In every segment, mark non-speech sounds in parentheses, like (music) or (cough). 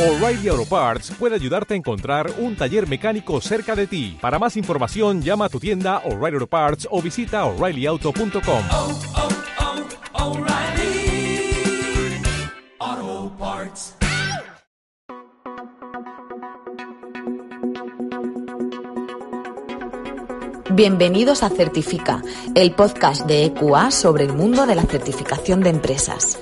O'Reilly Auto Parts puede ayudarte a encontrar un taller mecánico cerca de ti. Para más información, llama a tu tienda O'Reilly Auto Parts o visita oreillyauto.com. oh, oh, Parts. Bienvenidos a Certifica, el podcast de EQA sobre el mundo de la certificación de empresas.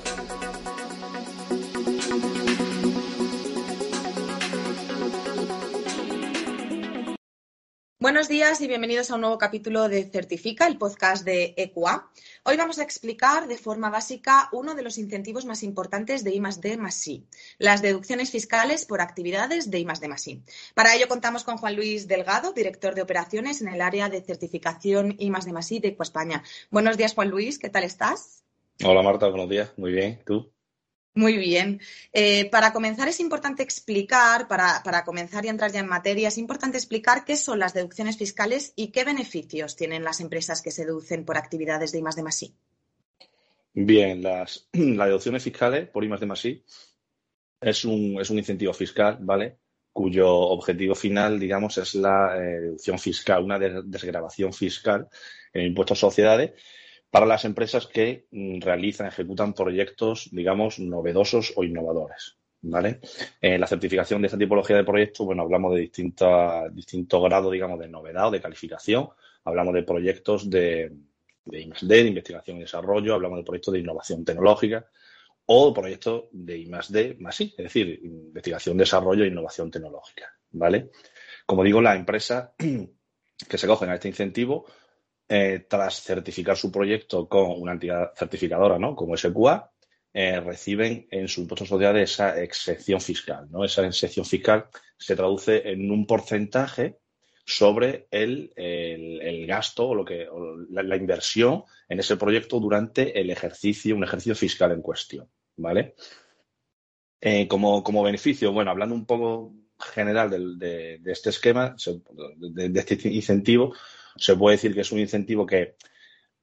Y bienvenidos a un nuevo capítulo de Certifica, el podcast de EQA. Hoy vamos a explicar de forma básica uno de los incentivos más importantes de I D I, las deducciones fiscales por actividades de I D I. Para ello contamos con Juan Luis Delgado, director de operaciones en el área de certificación I D I de EQUA España. Buenos días, Juan Luis, ¿qué tal estás? Hola Marta, buenos días. Muy bien, ¿tú? Muy bien. Eh, para comenzar es importante explicar, para, para, comenzar y entrar ya en materia, es importante explicar qué son las deducciones fiscales y qué beneficios tienen las empresas que se deducen por actividades de I D I. Bien, (clears throat) las, deducciones fiscales por I D I es un, es un incentivo fiscal, ¿vale? Cuyo objetivo final, digamos, es la eh, deducción fiscal, una desgrabación fiscal en impuestos a sociedades para las empresas que mm, realizan, ejecutan proyectos, digamos, novedosos o innovadores. ¿Vale? En la certificación de esta tipología de proyectos, bueno, hablamos de distintos distinto grados, digamos, de novedad o de calificación. Hablamos de proyectos de, de I+D, de investigación y desarrollo, hablamos de proyectos de innovación tecnológica o proyectos de I+D más I, es decir, investigación, desarrollo e innovación tecnológica, ¿vale? Como digo, las empresas (clears throat) que se cogen a este incentivo eh, tras certificar su proyecto con una entidad certificadora, ¿no? Como SQA, eh, reciben en su impuesto social esa excepción fiscal, ¿no? Esa excepción fiscal se traduce en un porcentaje sobre el, el, gasto o, lo que, o la, inversión en ese proyecto durante el ejercicio, un ejercicio fiscal en cuestión, ¿vale? Eh, como, como, beneficio, bueno, hablando un poco general de, de, este esquema, de este incentivo, se puede decir que es un incentivo que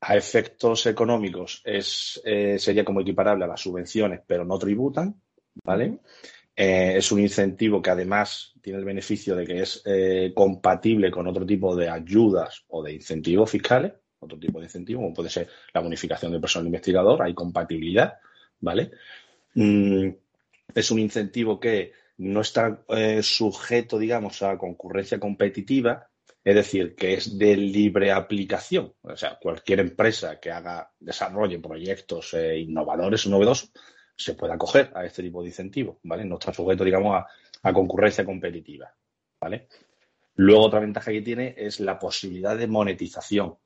a efectos económicos es, eh, sería como equiparable a las subvenciones, pero no tributan, ¿vale? Eh, es un incentivo que además tiene el beneficio de que es eh, compatible con otro tipo de ayudas o de incentivos fiscales, otro tipo de incentivo, como puede ser la bonificación del personal investigador, hay compatibilidad, ¿vale? Mm, es un incentivo que no está sujeto, digamos, a concurrencia competitiva, es decir, que es de libre aplicación. O sea, cualquier empresa que haga, desarrolle proyectos eh, innovadores o novedosos se puede acoger a este tipo de incentivos, ¿vale? No está sujeto, digamos, a, a, concurrencia competitiva, ¿vale? Luego, otra ventaja que tiene es la posibilidad de monetización.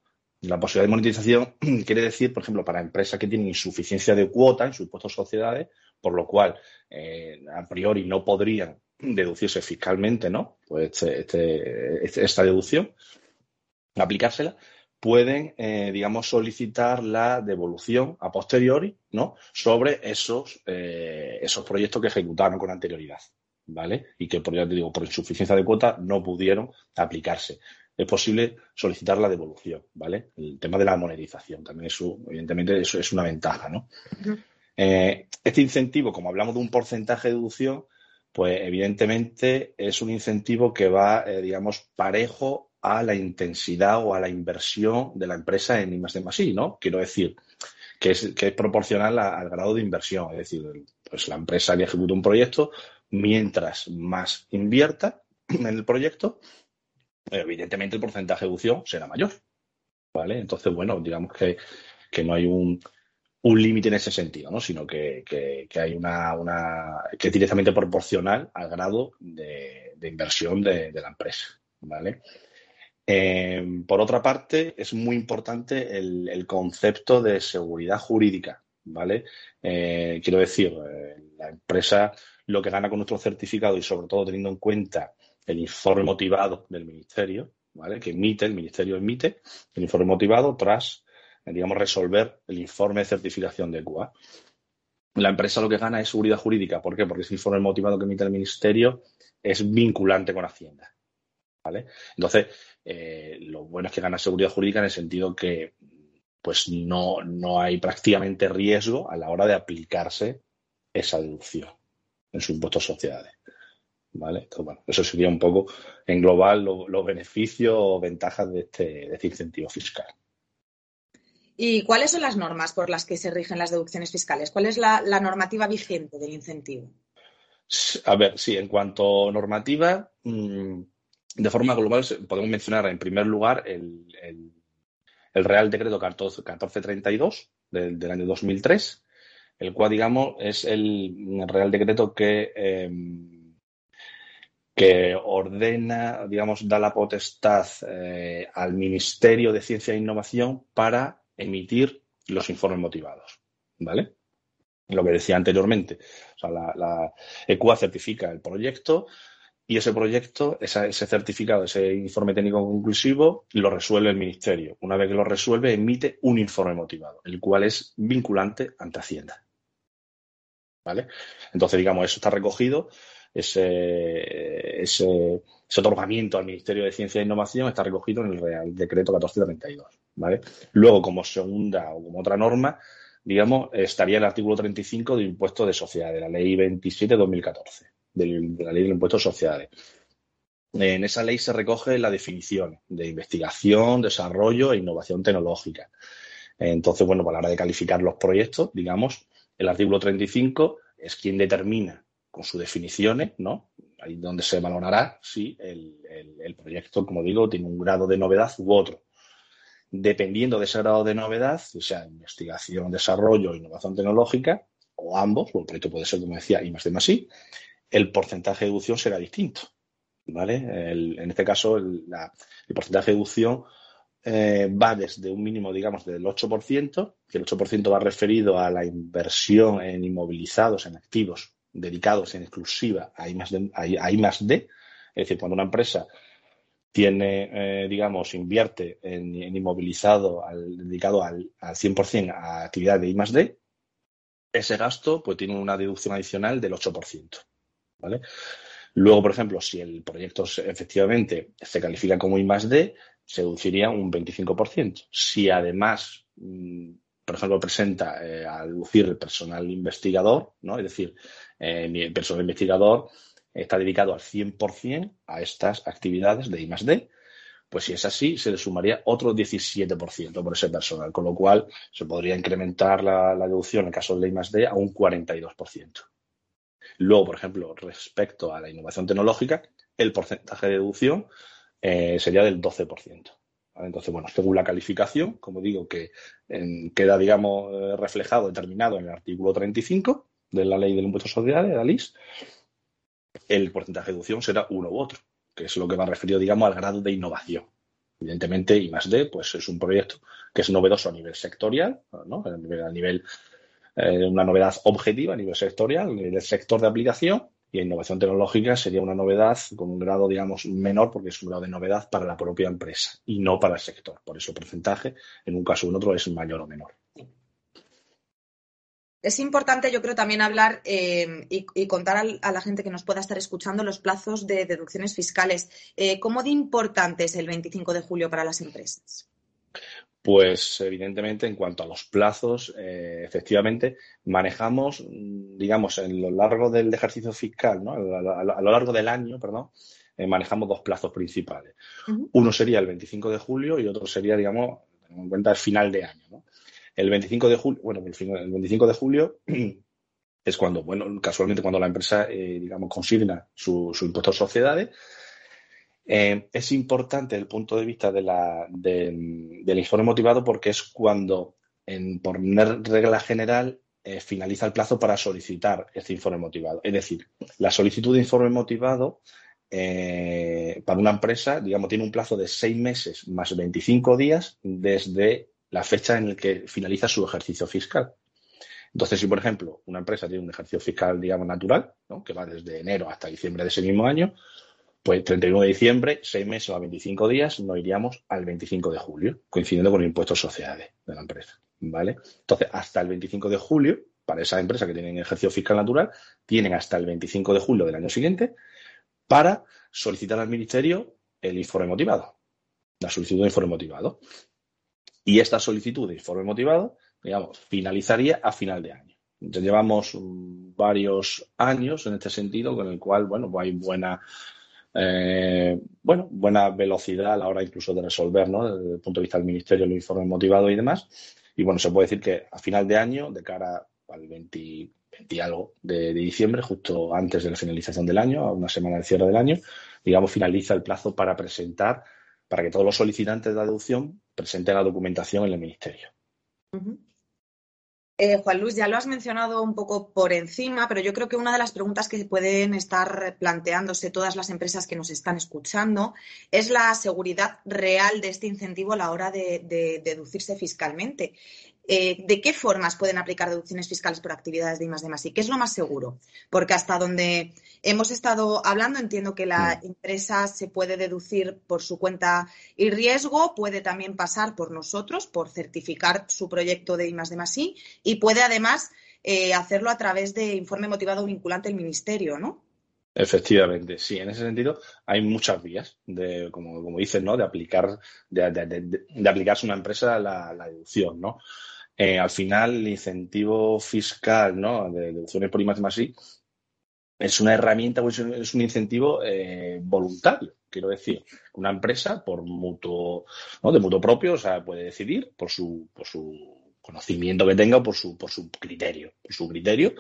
La posibilidad de monetización (clears throat) quiere decir, por ejemplo, para empresas que tienen insuficiencia de cuota en sus impuestos sociedades, por lo cual eh, a priori no podrían deducirse fiscalmente, ¿no? Pues este, este, este, esta deducción, aplicársela, pueden, eh, digamos, solicitar la devolución a posteriori, ¿no? Sobre esos, eh, esos proyectos que ejecutaron con anterioridad, ¿vale? Y que, por ya te digo, por insuficiencia de cuota no pudieron aplicarse. Es posible solicitar la devolución, ¿vale? El tema de la monetización también es, evidentemente, eso es una ventaja, ¿no? Uh -huh. eh, este incentivo, como hablamos de un porcentaje de deducción, pues evidentemente es un incentivo que va, eh, digamos, parejo a la intensidad o a la inversión de la empresa en I más I, ¿no? Quiero decir que es, que es proporcional a, al grado de inversión, es decir, pues la empresa que ejecuta un proyecto, mientras más invierta (clears throat) en el proyecto, evidentemente el porcentaje de deducción será mayor, ¿vale? Entonces, bueno, digamos que, que no hay un, un límite en ese sentido, ¿no? sino que, que, hay una, una, que es directamente proporcional al grado de, inversión de, la empresa. ¿vale? Eh, por otra parte, es muy importante el, el, concepto de seguridad jurídica. ¿vale? Eh, quiero decir, eh, la empresa lo que gana con nuestro certificado y sobre todo teniendo en cuenta el informe motivado del ministerio, ¿vale? que emite, el ministerio emite el informe motivado tras digamos, resolver el informe de certificación de QA. La empresa lo que gana es seguridad jurídica. ¿Por qué? Porque ese informe motivado que emite el Ministerio es vinculante con Hacienda. ¿Vale? Entonces, eh, lo bueno es que gana seguridad jurídica en el sentido que pues no, no hay prácticamente riesgo a la hora de aplicarse esa deducción. en su impuesto a sociedades. ¿Vale? Entonces, eso sería un poco en global los beneficios o ventajas de este, de este incentivo fiscal. ¿Y cuáles son las normas por las que se rigen las deducciones fiscales? ¿Cuál es la, normativa vigente del incentivo? A ver, sí, en cuanto a normativa, mmm, de forma global podemos mencionar en primer lugar el, Real Decreto 14, 1432 del, del, año 2003, el cual, digamos, es el Real Decreto que, que ordena, digamos, da la potestad eh, al Ministerio de Ciencia e Innovación para emitir los informes motivados, ¿vale? Lo que decía anteriormente. O sea, la, la ECUA certifica el proyecto y ese proyecto, ese certificado, ese informe técnico conclusivo, lo resuelve el Ministerio. Una vez que lo resuelve, emite un informe motivado, el cual es vinculante ante Hacienda. ¿Vale? Entonces, digamos, eso está recogido, ese, otorgamiento al Ministerio de Ciencia e Innovación está recogido en el Real Decreto 1432. ¿vale? Luego, como segunda o como otra norma, digamos, estaría el artículo 35 del impuesto de sociedad, de la ley 27 de 2014 de la ley del impuesto a sociedades. En esa ley se recoge la definición de investigación, desarrollo e innovación tecnológica. Entonces, bueno, para la hora de calificar los proyectos, digamos, el artículo 35 es quien determina con sus definiciones, ¿no? Ahí donde se valorará si el, el, proyecto, como digo, tiene un grado de novedad u otro. Dependiendo de ese grado de novedad, o sea, investigación, desarrollo, innovación tecnológica, o ambos, o el proyecto puede ser, como decía, I más D más I, el porcentaje de deducción será distinto. ¿vale? En este caso, el, porcentaje de deducción eh, va desde un mínimo, digamos, del 8%, que el 8% va referido a la inversión en inmovilizados, en activos dedicados en exclusiva a I más D, D es decir, cuando una empresa tiene, eh, digamos, invierte en, inmovilizado al, dedicado al, al 100% a actividad de I D, ese gasto pues tiene una deducción adicional del 8%. ¿vale? Luego, por ejemplo, si el proyecto efectivamente se califica como I D, se deduciría un 25%. Si además, mm, por ejemplo, presenta eh, a deducir el personal investigador, ¿no? es decir, eh, el personal investigador está dedicado al 100% a estas actividades de I más D, pues si es así, se le sumaría otro 17% por ese personal, con lo cual se podría incrementar la, deducción en caso de I más D a un 42%. Luego, por ejemplo, respecto a la innovación tecnológica, el porcentaje de deducción eh, sería del 12%. Entonces, bueno, según la calificación, como digo, que en, queda, digamos, eh, reflejado, determinado en el artículo 35 de la ley del impuesto a sociedades, de la LIS, el porcentaje de deducción será uno u otro, que es lo que va referido, digamos, al grado de innovación. Evidentemente, I más D, pues es un proyecto que es novedoso a nivel sectorial, ¿no? a nivel eh, una novedad objetiva a nivel sectorial, a nivel sector de aplicación, y innovación tecnológica sería una novedad con un grado, digamos, menor, porque es un grado de novedad para la propia empresa y no para el sector. Por eso el porcentaje, en un caso u otro, es mayor o menor. Es importante, yo creo, también hablar eh, y, contar a la gente que nos pueda estar escuchando los plazos de deducciones fiscales. Eh, ¿Cómo de importante es el 25 de julio para las empresas? Pues evidentemente en cuanto a los plazos, eh, efectivamente manejamos, digamos, en lo largo del ejercicio fiscal, ¿no? a, a, a, lo largo del año, perdón, eh, manejamos dos plazos principales. Uh -huh. Uno sería el 25 de julio y otro sería, digamos, en cuenta el final de año. ¿no? El 25 de julio, bueno, el, final, el 25 de julio (clears throat) es cuando, bueno, casualmente cuando la empresa, eh, digamos, consigna su, su impuesto a sociedades eh, es importante desde el punto de vista del informe motivado porque es cuando, en, por regla general, eh, finaliza el plazo para solicitar este informe motivado. Es decir, la solicitud de informe motivado eh, para una empresa, digamos, tiene un plazo de seis meses más 25 días desde la fecha en la que finaliza su ejercicio fiscal. Entonces, si, por ejemplo, una empresa tiene un ejercicio fiscal, digamos, natural, que va desde enero hasta diciembre de ese mismo año, pues 31 de diciembre, seis meses o a 25 días, nos iríamos al 25 de julio, coincidiendo con el impuesto sociales de la empresa. ¿Vale? Entonces, hasta el 25 de julio, para esa empresa que tienen ejercicio fiscal natural, tienen hasta el 25 de julio del año siguiente para solicitar al Ministerio el informe motivado, la solicitud de informe motivado. Y esta solicitud de informe motivado, digamos, finalizaría a final de año. Ya llevamos varios años en este sentido, con el cual, bueno, pues hay buena, eh, bueno, buena velocidad a la hora incluso de resolver, ¿no? Desde el punto de vista del Ministerio, el informe motivado y demás. Y bueno, se puede decir que a final de año, de cara al 20, 20 algo de, diciembre, justo antes de la finalización del año, a una semana de cierre del año, digamos, finaliza el plazo para presentar, para que todos los solicitantes de la deducción presenten la documentación en el Ministerio. Eh, Juan Luis, ya lo has mencionado un poco por encima, pero yo creo que una de las preguntas que pueden estar planteándose todas las empresas que nos están escuchando es la seguridad real de este incentivo a la hora de, de deducirse fiscalmente. Eh, ¿De qué formas pueden aplicar deducciones fiscales por actividades de I más D más I? ¿Qué es lo más seguro? Porque hasta donde hemos estado hablando, entiendo que la empresa se puede deducir por su cuenta y riesgo, puede también pasar por nosotros, por certificar su proyecto de más I, y puede además eh, hacerlo a través de informe motivado vinculante del Ministerio, ¿no? Efectivamente, sí, en ese sentido hay muchas vías de, como, como dices, ¿no? De aplicar, de, de, de, aplicarse una empresa la, la deducción, ¿no? Eh, al final, el incentivo fiscal, ¿no? De deducciones por I más I es una herramienta, es un, es un incentivo eh, voluntario. Quiero decir, una empresa por mutuo, ¿no? de mutuo propio, o sea, puede decidir por su, por su conocimiento que tenga o por su, por su criterio, por su criterio,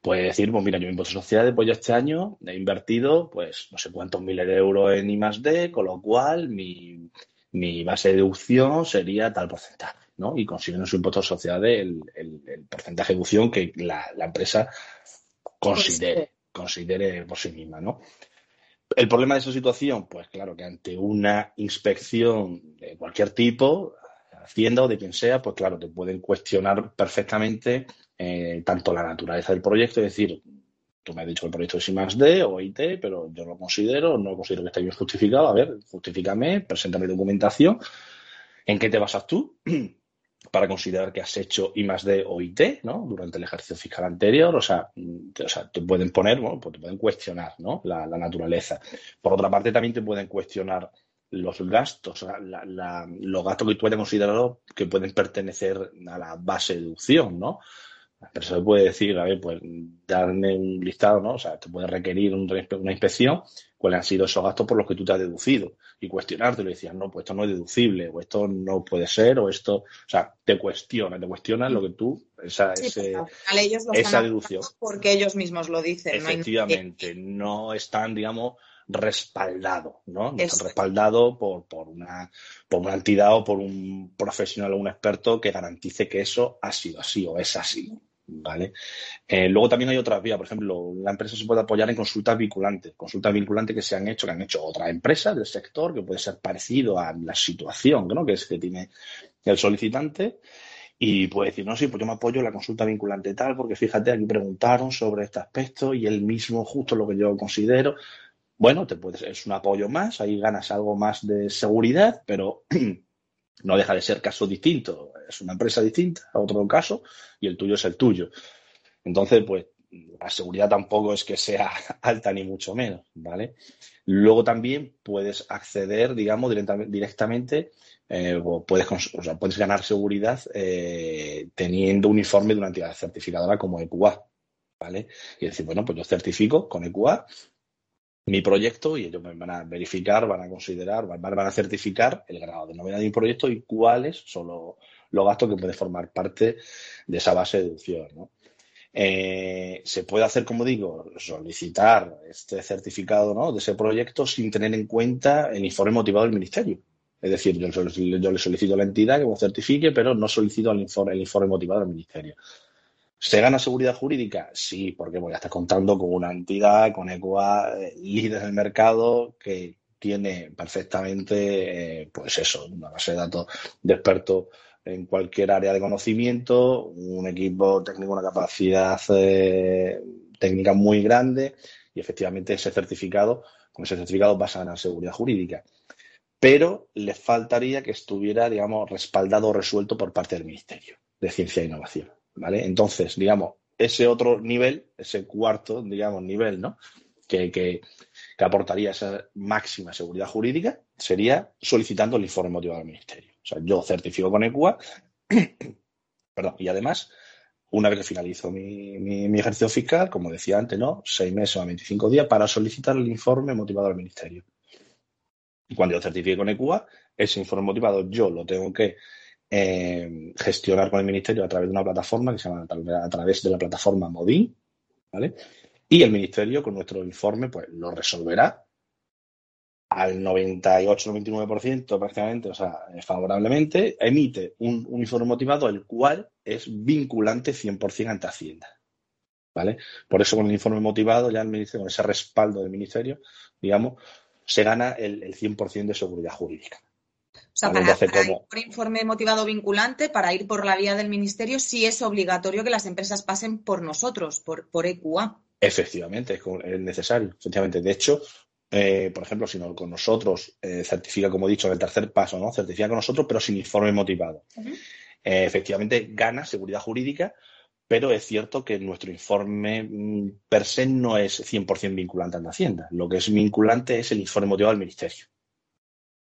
puede decir, pues mira, yo en impuesto de sociedades, pues yo este año he invertido, pues no sé cuántos miles de euros en I más D, con lo cual mi, mi base de deducción sería tal porcentaje, ¿no? Y consiguen en su impuesto de sociedades el, el, el porcentaje de deducción que la, la empresa considere, considere por sí misma, ¿no? El problema de esa situación, pues claro, que ante una inspección de cualquier tipo, Hacienda o de quien sea, pues claro, te pueden cuestionar perfectamente eh, tanto la naturaleza del proyecto, es decir, tú me has dicho que el proyecto es I más D o IT, pero yo lo considero, no considero que esté bien justificado. A ver, justifícame, preséntame documentación. ¿En qué te basas tú (clears throat) para considerar que has hecho I más D o IT, ¿no? Durante el ejercicio fiscal anterior. O sea, te, pueden poner, bueno, pues te pueden cuestionar, ¿no? La, la naturaleza. Por otra parte, también te pueden cuestionar los gastos, la, la, los gastos que tú hayas considerado que pueden pertenecer a la base de deducción, ¿no? La empresa puede decir, a ver, pues darme un listado, ¿no? O sea, te puede requerir un, una inspección, cuáles han sido esos gastos por los que tú te has deducido y cuestionarte, le decías, no, pues esto no es deducible, o esto no puede ser, o esto, o sea, te cuestiona, te cuestiona lo que tú, esa, Sí, ese, porque al final ellos lo esa deducción. porque ellos mismos lo dicen. no hay- Efectivamente, no están, digamos, respaldados, ¿no? No están respaldados por, por, una, por una entidad o por un profesional o un experto que garantice que eso ha sido así o es así, ¿vale? Eh, luego también hay otras vías, por ejemplo, la empresa se puede apoyar en consultas vinculantes, consultas vinculantes que se han hecho, que han hecho otras empresas del sector, que puede ser parecido a la situación, ¿no? Que es que tiene el solicitante y puede decir, no, sí, pues yo me apoyo en la consulta vinculante tal, porque fíjate, aquí preguntaron sobre este aspecto y él mismo justo lo que yo considero. Bueno, te puedes, es un apoyo más, ahí ganas algo más de seguridad, pero (clears throat) no deja de ser caso distinto. Es una empresa distinta a otro caso y el tuyo es el tuyo. Entonces, pues la seguridad tampoco es que sea (laughs) alta ni mucho menos, ¿vale? Luego también puedes acceder, digamos, directamente, eh, o puedes, sea, puedes ganar seguridad eh, teniendo un informe de una entidad certificadora como EQA, ¿vale? Y decir, bueno, pues yo certifico con EQA mi proyecto y ellos me van a verificar, van a considerar, van, van a certificar el grado de novedad de mi proyecto y cuáles son los, los gastos que pueden formar parte de esa base de deducción, ¿no? Eh, se puede hacer, como digo, solicitar este certificado ¿no? de ese proyecto sin tener en cuenta el informe motivado del Ministerio. Es decir, yo, le solicito a la entidad que me certifique, pero no solicito el informe, motivado del Ministerio. ¿Se gana seguridad jurídica? Sí, porque voy a estar contando con una entidad, con ECOA, eh, líder del mercado, que tiene perfectamente, eh, pues eso, una base de datos de expertos en cualquier área de conocimiento, un equipo técnico, una capacidad eh, técnica muy grande y efectivamente ese certificado, con ese certificado vas a ganar seguridad jurídica. Pero le faltaría que estuviera, digamos, respaldado o resuelto por parte del Ministerio de Ciencia e Innovación. ¿Vale? Entonces, digamos, ese otro nivel, ese cuarto, digamos, nivel, ¿no? Que, que, que aportaría esa máxima seguridad jurídica sería solicitando el informe motivado al Ministerio. Sea, yo certifico con ECUA, (clears throat) perdón, y además una vez que finalizo mi, mi, ejercicio fiscal, como decía antes, ¿no? Seis meses o 25 días para solicitar el informe motivado al ministerio. Y cuando yo certifique con ECUA, ese informe motivado yo lo tengo que eh, gestionar con el ministerio a través de una plataforma que se llama a través de la plataforma Modin, ¿vale? Y el ministerio con nuestro informe pues lo resolverá al 98-99% prácticamente, o sea, favorablemente, emite un, un, informe motivado el cual es vinculante 100% ante Hacienda. ¿Vale? Por eso con el informe motivado, ya el ministerio, con ese respaldo del ministerio, digamos, se gana el, el 100% de seguridad jurídica. O sea, para, para como... ir por informe motivado vinculante, para ir por la vía del ministerio, sí es obligatorio que las empresas pasen por nosotros, por, por EQA. Efectivamente, es necesario. Efectivamente. De hecho, eh, por ejemplo, si no con nosotros, eh, certifica, como he dicho, en el tercer paso, ¿no? Certifica con nosotros, pero sin informe motivado. Uh -huh. eh, efectivamente, gana seguridad jurídica, pero es cierto que nuestro informe mm, per se no es 100% vinculante ante Hacienda. Lo que es vinculante es el informe motivado del Ministerio.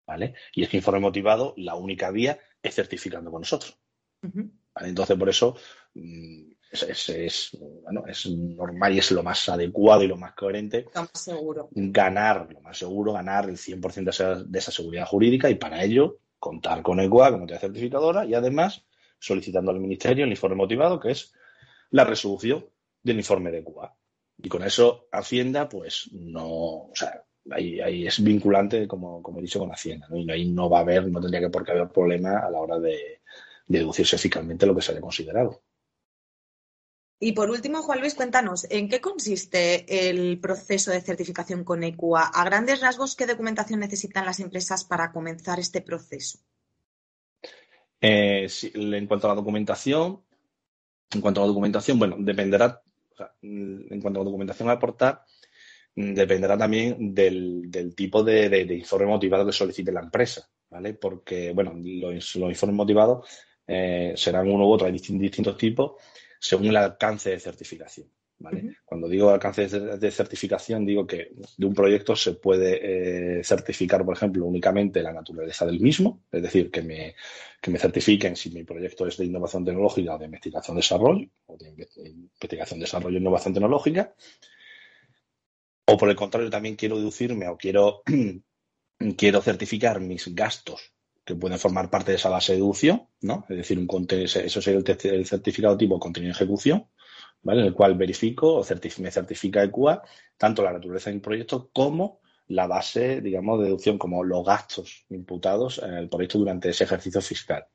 ¿Vale? Y es que informe motivado, la única vía es certificando con nosotros. Uh -huh. ¿Vale? Entonces, por eso, mm, es, es, es, bueno, es normal y es lo más adecuado y lo más coherente. Lo más seguro. Ganar, lo más seguro, ganar el 100% de esa, de esa seguridad jurídica y para ello contar con ECUA como entidad certificadora y además solicitando al Ministerio el informe motivado, que es la resolución del informe de ECUA. Y con eso Hacienda, pues no, o sea, ahí, ahí es vinculante, como, como, he dicho, con Hacienda. ¿no? Y ahí no va a haber, no tendría que por qué haber problema a la hora de, de deducirse fiscalmente lo que se haya considerado. Y por último, Juan Luis, cuéntanos, ¿en qué consiste el proceso de certificación con ECUA? A grandes rasgos, ¿qué documentación necesitan las empresas para comenzar este proceso? Eh, en cuanto a la documentación, bueno, dependerá, en cuanto a la documentación a aportar, dependerá también del, tipo de, informe motivado que solicite la empresa, ¿vale? Porque, bueno, los, informes motivados eh, serán uno u otro, hay distintos tipos según el alcance de certificación. ¿vale? Uh -huh. Cuando digo alcance de certificación, digo que de un proyecto se puede eh, certificar, por ejemplo, únicamente la naturaleza del mismo, es decir, que me, que me certifiquen si mi proyecto es de innovación tecnológica o de investigación-desarrollo, o de investigación-desarrollo e innovación tecnológica. O por el contrario, también quiero deducirme o quiero, (clears throat) quiero certificar mis gastos que pueden formar parte de esa base de deducción, ¿no? Es decir, un eso sería el, certificado tipo contenido de ejecución, ¿vale? En el cual verifico o me certifica ECUA tanto la naturaleza del proyecto como la base, digamos, de deducción, como los gastos imputados en el proyecto durante ese ejercicio fiscal,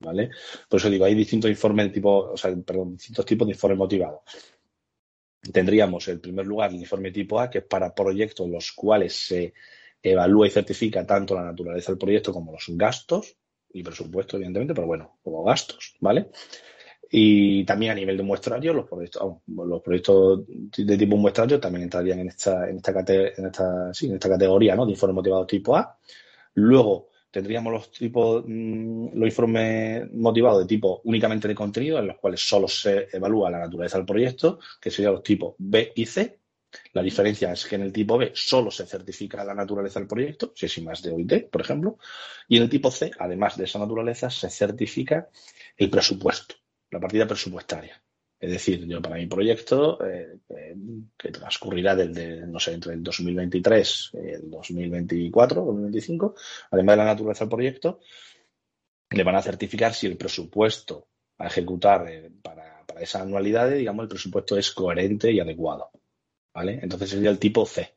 ¿vale? Por eso digo, hay distintos informes de tipo, o sea, perdón, distintos tipos de informes motivados. Tendríamos, en primer lugar, el informe tipo A, que es para proyectos los cuales se evalúa y certifica tanto la naturaleza del proyecto como los gastos y presupuesto, evidentemente, pero bueno, como gastos, ¿vale? Y también a nivel de muestrario, los proyectos, los proyectos de tipo muestrario también entrarían en esta, en esta, en esta, sí, en esta categoría ¿no? de informes motivados tipo A. Luego tendríamos los tipos, mmm, los informes motivados de tipo únicamente de contenido, en los cuales solo se evalúa la naturaleza del proyecto, que serían los tipos B y C, la diferencia es que en el tipo B solo se certifica la naturaleza del proyecto, si es I más D o IT, por ejemplo, y en el tipo C, además de esa naturaleza, se certifica el presupuesto, la partida presupuestaria. Es decir, yo para mi proyecto, eh, eh, que transcurrirá desde, no sé, entre el 2023 y el 2024, 2025, además de la naturaleza del proyecto, le van a certificar si el presupuesto a ejecutar eh, para, para esas digamos, el presupuesto es coherente y adecuado. ¿Vale? Entonces sería el tipo C.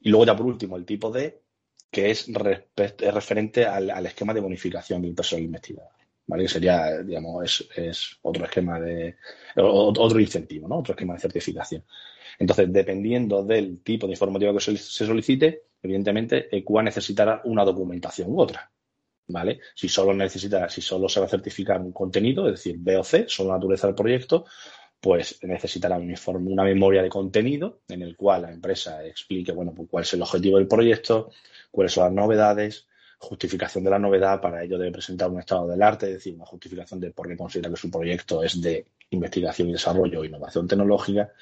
Y luego ya por último el tipo D, que es, es referente al, al, esquema de bonificación del personal investigador, ¿vale? Que sería, digamos, es, es, otro esquema de, otro incentivo, ¿no? Otro esquema de certificación. Entonces, dependiendo del tipo de informativo que se solicite, evidentemente, ECUA necesitará una documentación u otra. ¿Vale? Si solo necesita, si solo se va a certificar un contenido, es decir, B o C, solo la naturaleza del proyecto, pues necesitará una memoria de contenido en el cual la empresa explique, bueno, pues cuál es el objetivo del proyecto, cuáles son las novedades, justificación de la novedad, para ello debe presentar un estado del arte, es decir, una justificación de por qué considera que su proyecto es de investigación y desarrollo o innovación tecnológica.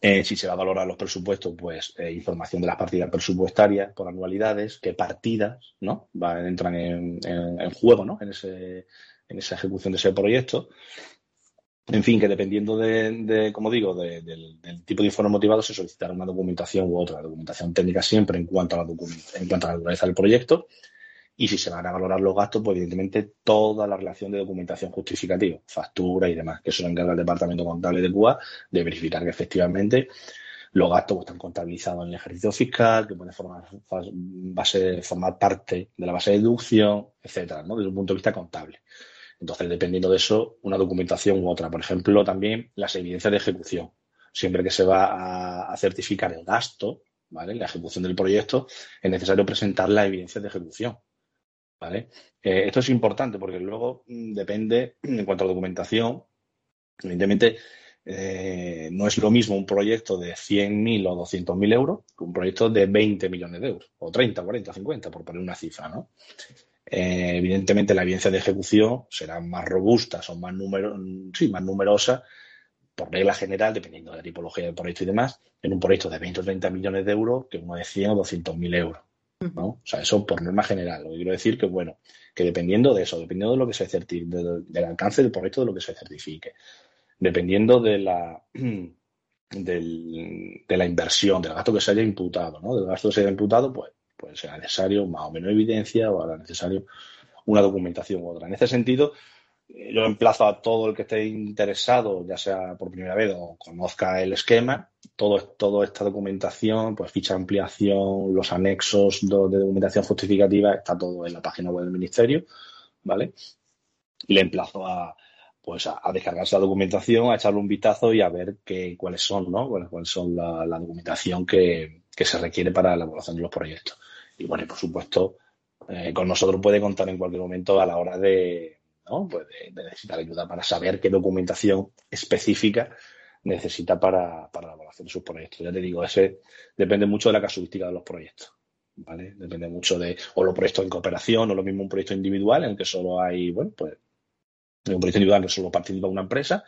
Eh, si se va a valorar los presupuestos, pues eh, información de las partidas presupuestarias por anualidades, qué partidas ¿no? Va, entran en, en, en juego ¿no? en, ese, en esa ejecución de ese proyecto En fin, que dependiendo de, de como digo, de, del, tipo de informe motivado, se solicitará una documentación u otra. Documentación técnica siempre en cuanto a la, en cuanto a la naturaleza del proyecto. Y si se van a valorar los gastos, pues evidentemente toda la relación de documentación justificativa, factura y demás, que eso lo encarga el departamento contable de CUA de verificar que efectivamente los gastos pues, están contabilizados en el ejercicio fiscal, que pueden formar, formar parte de la base de deducción, etcétera, ¿no? desde un punto de vista contable. Entonces, dependiendo de eso, una documentación u otra. Por ejemplo, también las evidencias de ejecución. Siempre que se va a, certificar el gasto, ¿vale? La ejecución del proyecto, es necesario presentar las evidencias de ejecución. ¿Vale? Eh, esto es importante porque luego mm, depende, en cuanto a documentación, evidentemente eh, no es lo mismo un proyecto de 100.000 o 200.000 euros que un proyecto de 20 millones de euros, o 30, 40, 50, por poner una cifra, ¿no? Eh, evidentemente la evidencia de ejecución será más robusta, son más, número, sí, más numerosas, por regla general, dependiendo de la tipología del proyecto y demás, en un proyecto de 20 o 30 millones de euros que uno de 100 o 200 mil euros. ¿no? O sea, eso por norma general. Lo que quiero decir que, bueno, que dependiendo de eso, dependiendo de lo que se certifique, de, del alcance del proyecto, de lo que se certifique, dependiendo de la, del, de la inversión, del gasto que se haya imputado, ¿no? Del gasto que se haya imputado, pues pues será necesario más o menos evidencia o hará necesario una documentación u otra. En ese sentido, eh, yo emplazo a todo el que esté interesado, ya sea por primera vez o conozca el esquema, todo, toda esta documentación, pues ficha de ampliación, los anexos de documentación justificativa, está todo en la página web del Ministerio, ¿vale? Y le emplazo a, pues a, a descargarse la documentación, a echarle un vistazo y a ver qué, cuáles son, ¿no? Cuáles, cuáles son la, la documentación que, que se requiere para la elaboración de los proyectos. Y bueno, y por supuesto, eh, con nosotros puede contar en cualquier momento a la hora de, ¿no? pues de, necesitar ayuda para saber qué documentación específica necesita para, para la elaboración de sus proyectos. Ya te digo, ese depende mucho de la casuística de los proyectos. ¿Vale? Depende mucho de, o los proyectos en cooperación, o lo mismo un proyecto individual en el que solo hay, bueno, pues, un proyecto individual que solo participa una empresa,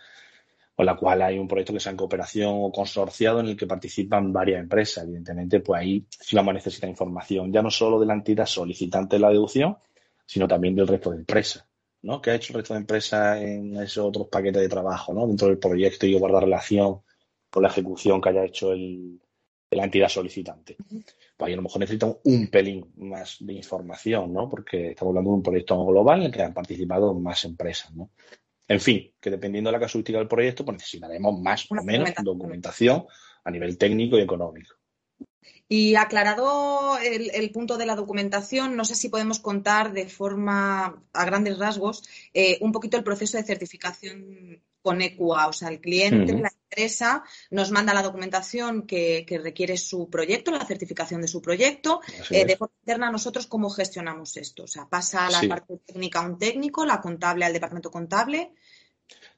con la cual hay un proyecto que sea en cooperación o consorciado en el que participan varias empresas. Evidentemente, pues ahí sí vamos a necesitar información, ya no solo de la entidad solicitante de la deducción, sino también del resto de empresas. ¿no? ¿Qué ha hecho el resto de empresas en esos otros paquetes de trabajo, ¿no? Dentro del proyecto y guardar relación con la ejecución que haya hecho el, la entidad solicitante. Pues ahí a lo mejor necesitan un pelín más de información, ¿no? Porque estamos hablando de un proyecto global en el que han participado más empresas, ¿no? En fin, que dependiendo de la casuística del proyecto, pues necesitaremos más o menos documentación a nivel técnico y económico. Y aclarado el, el, punto de la documentación, no sé si podemos contar de forma, a grandes rasgos, eh, un poquito el proceso de certificación con EQA. O sea, el cliente, uh -huh. la empresa, nos manda la documentación que, que, requiere su proyecto, la certificación de su proyecto. Eh, de forma interna, nosotros, ¿cómo gestionamos esto? O sea, pasa la sí. parte técnica a un técnico, la contable al departamento contable.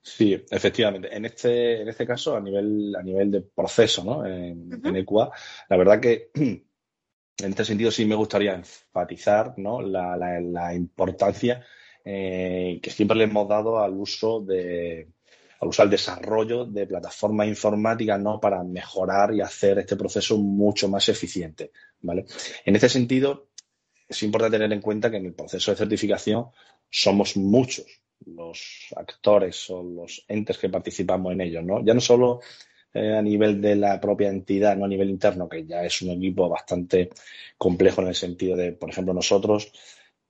Sí, efectivamente. En este, en este caso, a nivel, a nivel de proceso, ¿no? En, uh -huh. en EQA, la verdad que (clears throat) en este sentido sí me gustaría enfatizar ¿no? la, la, la importancia eh, que siempre le hemos dado al uso de al usar el desarrollo de plataformas informáticas ¿no? para mejorar y hacer este proceso mucho más eficiente. ¿vale? En este sentido, es importante tener en cuenta que en el proceso de certificación somos muchos los actores o los entes que participamos en ellos, ¿no? Ya no solo eh, a nivel de la propia entidad, no a nivel interno, que ya es un equipo bastante complejo en el sentido de, por ejemplo, nosotros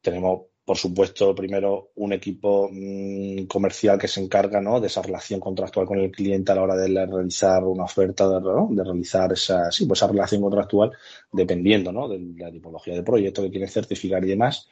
tenemos, por supuesto, primero un equipo mmm, comercial que se encarga ¿no? de esa relación contractual con el cliente a la hora de realizar una oferta, de realizar esa, sí, pues esa relación contractual, dependiendo ¿no? de la tipología de proyecto que quieren certificar y demás.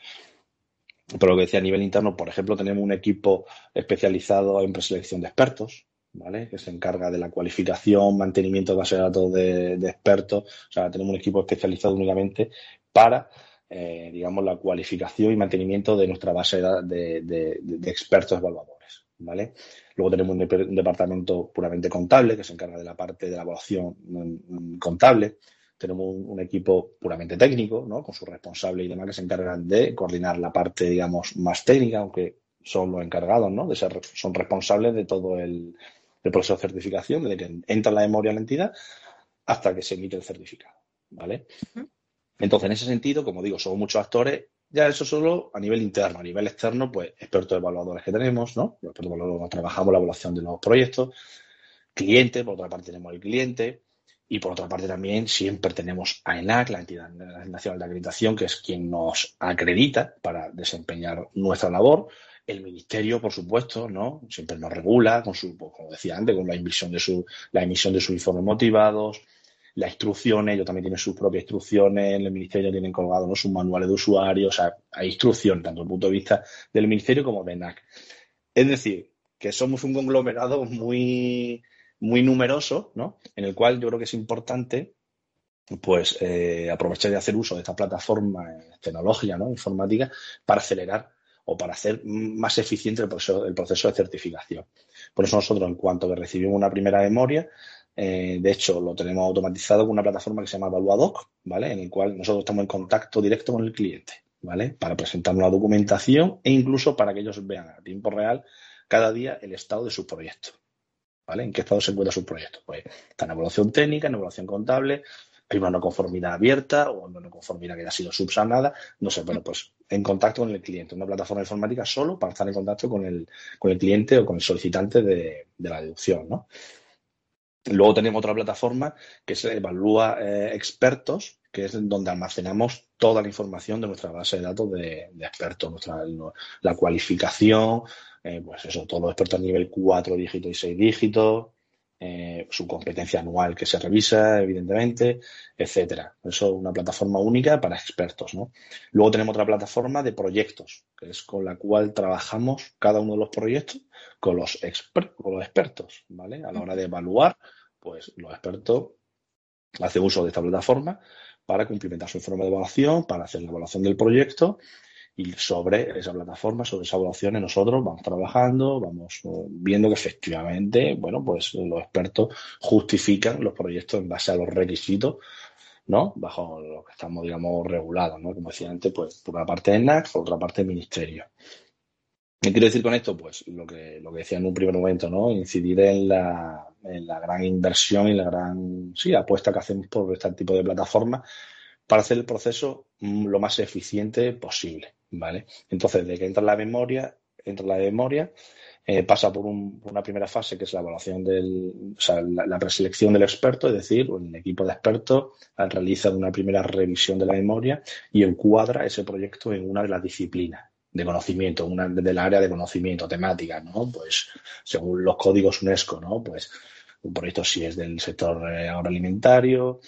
Pero lo que decía a nivel interno, por ejemplo, tenemos un equipo especializado en preselección de expertos, ¿vale? Que se encarga de la cualificación, mantenimiento de base de datos de, de expertos. O sea, tenemos un equipo especializado únicamente para, eh, digamos, la cualificación y mantenimiento de nuestra base de, expertos evaluadores, ¿vale? Luego tenemos un, departamento puramente contable que se encarga de la parte de la evaluación mm, contable tenemos un, equipo puramente técnico, ¿no? Con su responsable y demás que se encargan de coordinar la parte, digamos, más técnica, aunque son los encargados, ¿no? De ser, son responsables de todo el, proceso de certificación, desde que entra la memoria a la entidad hasta que se emite el certificado, ¿vale? Entonces, en ese sentido, como digo, somos muchos actores, Ya eso solo a nivel interno. A nivel externo, pues expertos evaluadores que tenemos, ¿no? Los expertos evaluadores trabajamos la evaluación de los proyectos. Cliente, por otra parte tenemos el cliente. Y por otra parte también siempre tenemos a ENAC, la entidad nacional de acreditación, que es quien nos acredita para desempeñar nuestra labor. El ministerio, por supuesto, ¿no? Siempre nos regula con su, pues, como decía antes, con la emisión de su, la emisión de sus informes motivados, las instrucciones, ellos también tienen sus propias instrucciones, en el ministerio tienen colgados ¿no? sus manuales de usuario, o sea, hay instrucción tanto desde el punto de vista del ministerio como de ENAC. Es decir, que somos un conglomerado muy, muy numeroso, ¿no? En el cual yo creo que es importante pues eh, aprovechar y hacer uso de esta plataforma tecnológica, ¿no? informática, para acelerar o para hacer más eficiente el proceso, el proceso de certificación. Por eso nosotros, en cuanto que recibimos una primera memoria, eh, de hecho, lo tenemos automatizado con una plataforma que se llama Evaluadoc, ¿vale? En el cual nosotros estamos en contacto directo con el cliente, ¿vale? Para presentar una documentación e incluso para que ellos vean a tiempo real cada día el estado de su proyecto, ¿vale? ¿En qué estado se encuentra su proyecto? Pues está en evaluación técnica, en evaluación contable, hay una no conformidad abierta o una no conformidad que ya ha sido subsanada, no sé, bueno, pues en contacto con el cliente, una plataforma informática solo para estar en contacto con el, con el cliente o con el solicitante de, de la deducción, ¿no? Luego tenemos otra plataforma que se evalúa eh, expertos, que es donde almacenamos toda la información de nuestra base de datos de, expertos, nuestra, la cualificación, eh, pues eso, todos los expertos a nivel 4 dígitos y 6 dígitos, eh, su competencia anual que se revisa, evidentemente, etcétera. Eso es una plataforma única para expertos, ¿no? Luego tenemos otra plataforma de proyectos, que es con la cual trabajamos cada uno de los proyectos con los, con los expertos, ¿vale? A la hora de evaluar, pues los expertos hacen uso de esta plataforma para cumplimentar su informe de evaluación, para hacer la evaluación del proyecto y sobre esa plataforma, sobre esa evaluación, nosotros vamos trabajando, vamos eh, viendo que efectivamente, bueno, pues los expertos justifican los proyectos en base a los requisitos, ¿no? Bajo lo que estamos, digamos, regulados, ¿no? Como decía antes, pues por una parte NAC, por otra parte Ministerio. ¿Qué quiero decir con esto? Pues lo que, lo que decía en un primer momento, ¿no? Incidir en la, en la gran inversión y la gran sí, apuesta que hacemos por este tipo de plataformas para hacer el proceso mm, lo más eficiente posible. ¿Vale? Entonces, de que entra la memoria, entra la memoria, eh, pasa por, una primera fase que es la evaluación del, o sea, la, preselección del experto, es decir, el equipo de expertos realiza una primera revisión de la memoria y encuadra ese proyecto en una de las disciplinas de conocimiento, una del área de conocimiento temática, ¿no? Pues según los códigos UNESCO, ¿no? Pues un proyecto si es del sector eh, agroalimentario,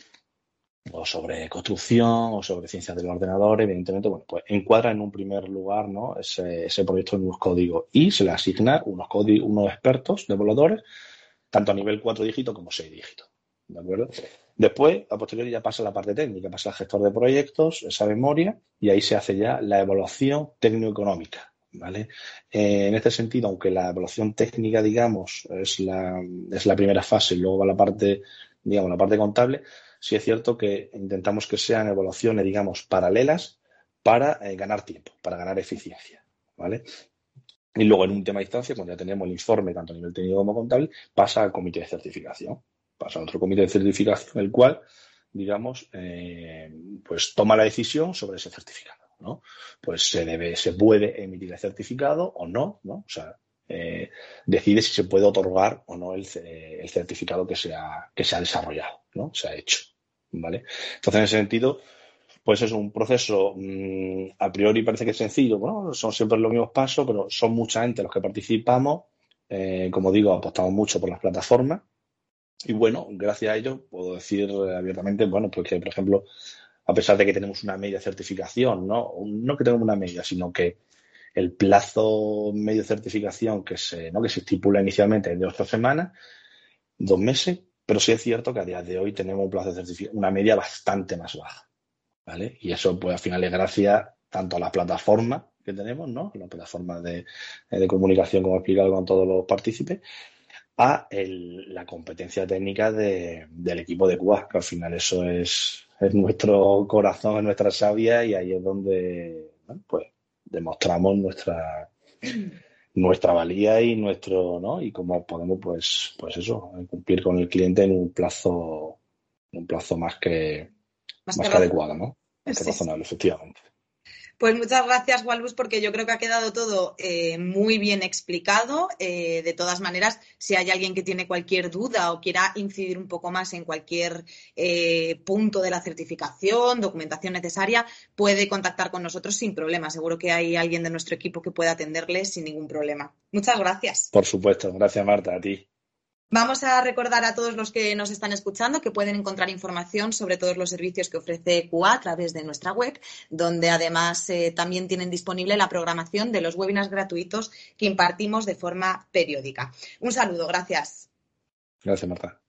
o sobre construcción o sobre ciencias del ordenador, evidentemente, bueno, pues encuadra en un primer lugar ¿no? ese, ese proyecto en unos códigos y se le asigna unos, códigos, unos expertos devoladores, tanto a nivel cuatro dígitos como seis dígitos. ¿De acuerdo? Después, a posteriori, ya pasa la parte técnica, pasa el gestor de proyectos, esa memoria, y ahí se hace ya la evaluación técnico-económica. ¿Vale? Eh, en este sentido, aunque la evaluación técnica, digamos, es la, es la primera fase luego va la parte, digamos, la parte contable, sí es cierto que intentamos que sean evaluaciones, digamos, paralelas para eh, ganar tiempo, para ganar eficiencia, ¿vale? Y luego en un tema de instancia, cuando ya tenemos el informe tanto a nivel técnico como contable, pasa al comité de certificación. Pasa a otro comité de certificación, el cual, digamos, eh, pues toma la decisión sobre ese certificado, ¿no? Pues se debe, se puede emitir el certificado o no, ¿no? O sea, eh, decide si se puede otorgar o no el, certificado que se, ha, que se ha desarrollado, ¿no? Se ha hecho, ¿vale? Entonces, en ese sentido, pues es un proceso mm, a priori parece que es sencillo, bueno, son siempre los mismos pasos, pero son mucha gente los que participamos. Eh, como digo, apostamos mucho por las plataformas. Y bueno, gracias a ello puedo decir abiertamente, bueno, pues que, por ejemplo, a pesar de que tenemos una media certificación, ¿no? No que tengamos una media, sino que el plazo medio certificación que se, ¿no? que se estipula inicialmente es de ocho semanas, dos meses, pero sí es cierto que a día de hoy tenemos un plazo de certificación, una media bastante más baja. ¿vale? Y eso, pues al final es gracias tanto a la plataforma que tenemos, ¿no? La plataforma de, de comunicación, como he explicado con todos los partícipes, a la competencia técnica de, del equipo de QA, que al final eso es, es nuestro corazón, es nuestra savia y ahí es donde, pues, demostramos nuestra nuestra valía y nuestro no y cómo podemos pues pues eso cumplir con el cliente en un plazo un plazo más que más, que adecuado no más razonable efectivamente Pues muchas gracias, Walbus, porque yo creo que ha quedado todo eh, muy bien explicado. Eh, de todas maneras, si hay alguien que tiene cualquier duda o quiera incidir un poco más en cualquier eh, punto de la certificación, documentación necesaria, puede contactar con nosotros sin problema. Seguro que hay alguien de nuestro equipo que pueda atenderle sin ningún problema. Muchas gracias. Por supuesto. Gracias, Marta. A ti. Vamos a recordar a todos los que nos están escuchando que pueden encontrar información sobre todos los servicios que ofrece QA a través de nuestra web, donde además eh, también tienen disponible la programación de los webinars gratuitos que impartimos de forma periódica. Un saludo, gracias. Gracias, Marta.